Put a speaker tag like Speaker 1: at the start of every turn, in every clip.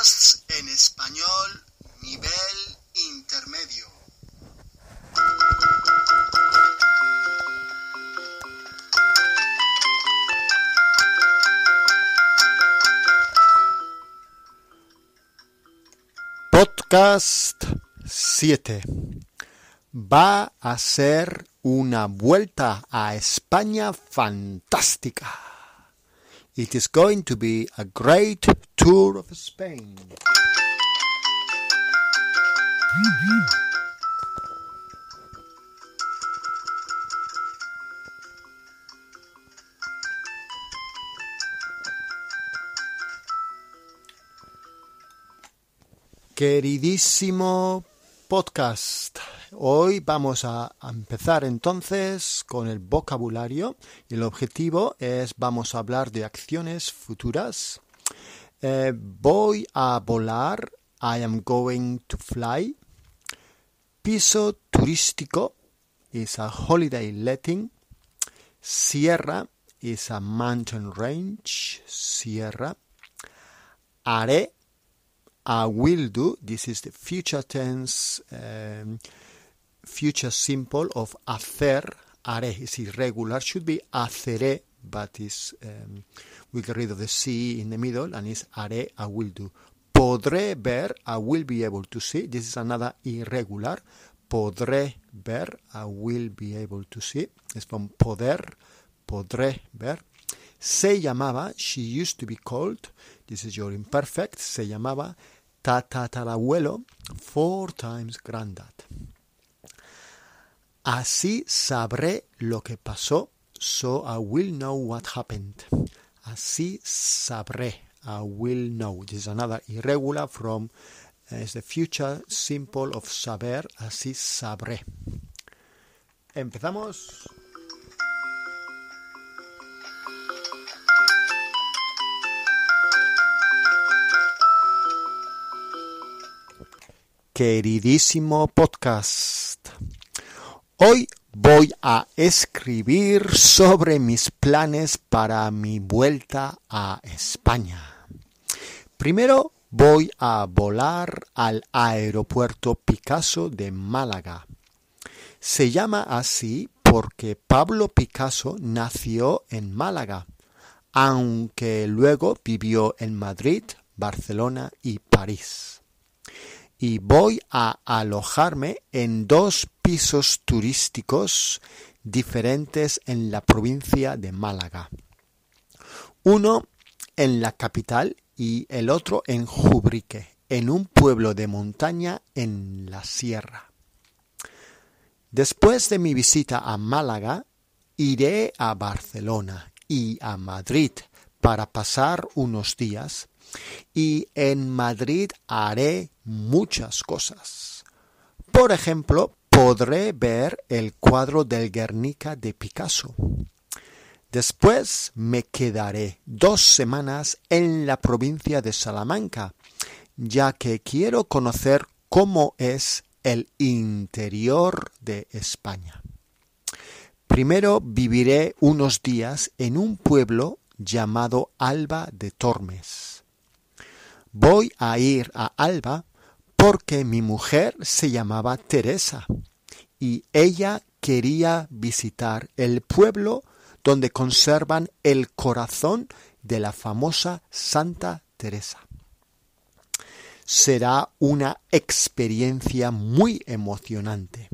Speaker 1: Podcasts en español nivel intermedio. Podcast 7. Va a ser una vuelta a España fantástica. It is going to be a great tour of Spain. Queridísimo podcast, hoy vamos a empezar entonces con el vocabulario y el objetivo es vamos a hablar de acciones futuras. Eh, voy a volar, I am going to fly. Piso turístico is a holiday letting. Sierra is a mountain range, sierra. Haré I will do. This is the future tense, um, future simple of hacer. are is irregular. Should be haceré, but is um, we get rid of the C in the middle and is haré. I will do. Podré ver. I will be able to see. This is another irregular. Podré ver. I will be able to see. It's from poder. Podré ver. Se llamaba, she used to be called, this is your imperfect, se llamaba tatarabuelo, four times granddad. Así sabré lo que pasó, so I will know what happened. Así sabré, I will know. This is another irregular from uh, is the future simple of saber, así sabré. Empezamos. queridísimo podcast. Hoy voy a escribir sobre mis planes para mi vuelta a España. Primero voy a volar al aeropuerto Picasso de Málaga. Se llama así porque Pablo Picasso nació en Málaga, aunque luego vivió en Madrid, Barcelona y París y voy a alojarme en dos pisos turísticos diferentes en la provincia de Málaga. Uno en la capital y el otro en Jubrique, en un pueblo de montaña en la sierra. Después de mi visita a Málaga, iré a Barcelona y a Madrid para pasar unos días y en Madrid haré muchas cosas. Por ejemplo, podré ver el cuadro del Guernica de Picasso. Después me quedaré dos semanas en la provincia de Salamanca, ya que quiero conocer cómo es el interior de España. Primero viviré unos días en un pueblo llamado Alba de Tormes. Voy a ir a Alba porque mi mujer se llamaba Teresa y ella quería visitar el pueblo donde conservan el corazón de la famosa Santa Teresa. Será una experiencia muy emocionante.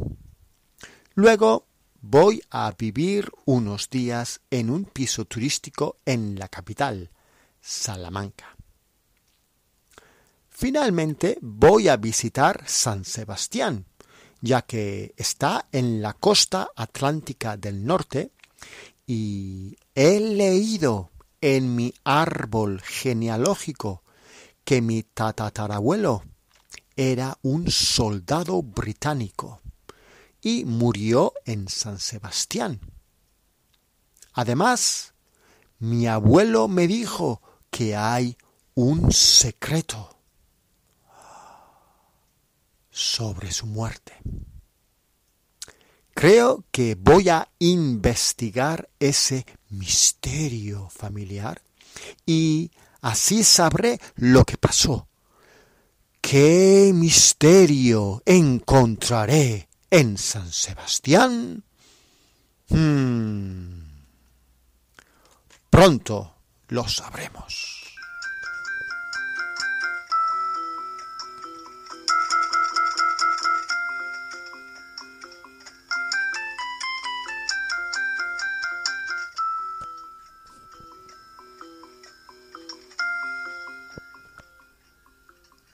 Speaker 1: Luego voy a vivir unos días en un piso turístico en la capital, Salamanca. Finalmente voy a visitar San Sebastián, ya que está en la costa atlántica del norte y he leído en mi árbol genealógico que mi tatarabuelo era un soldado británico y murió en San Sebastián. Además, mi abuelo me dijo que hay un secreto sobre su muerte. Creo que voy a investigar ese misterio familiar y así sabré lo que pasó. ¿Qué misterio encontraré en San Sebastián? Hmm. Pronto lo sabremos.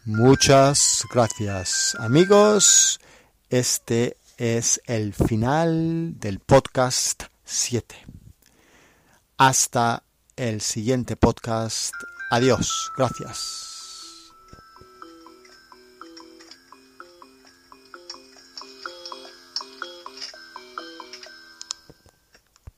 Speaker 1: Muchas gracias amigos. Este es el final del podcast 7. Hasta el siguiente podcast. Adiós. Gracias.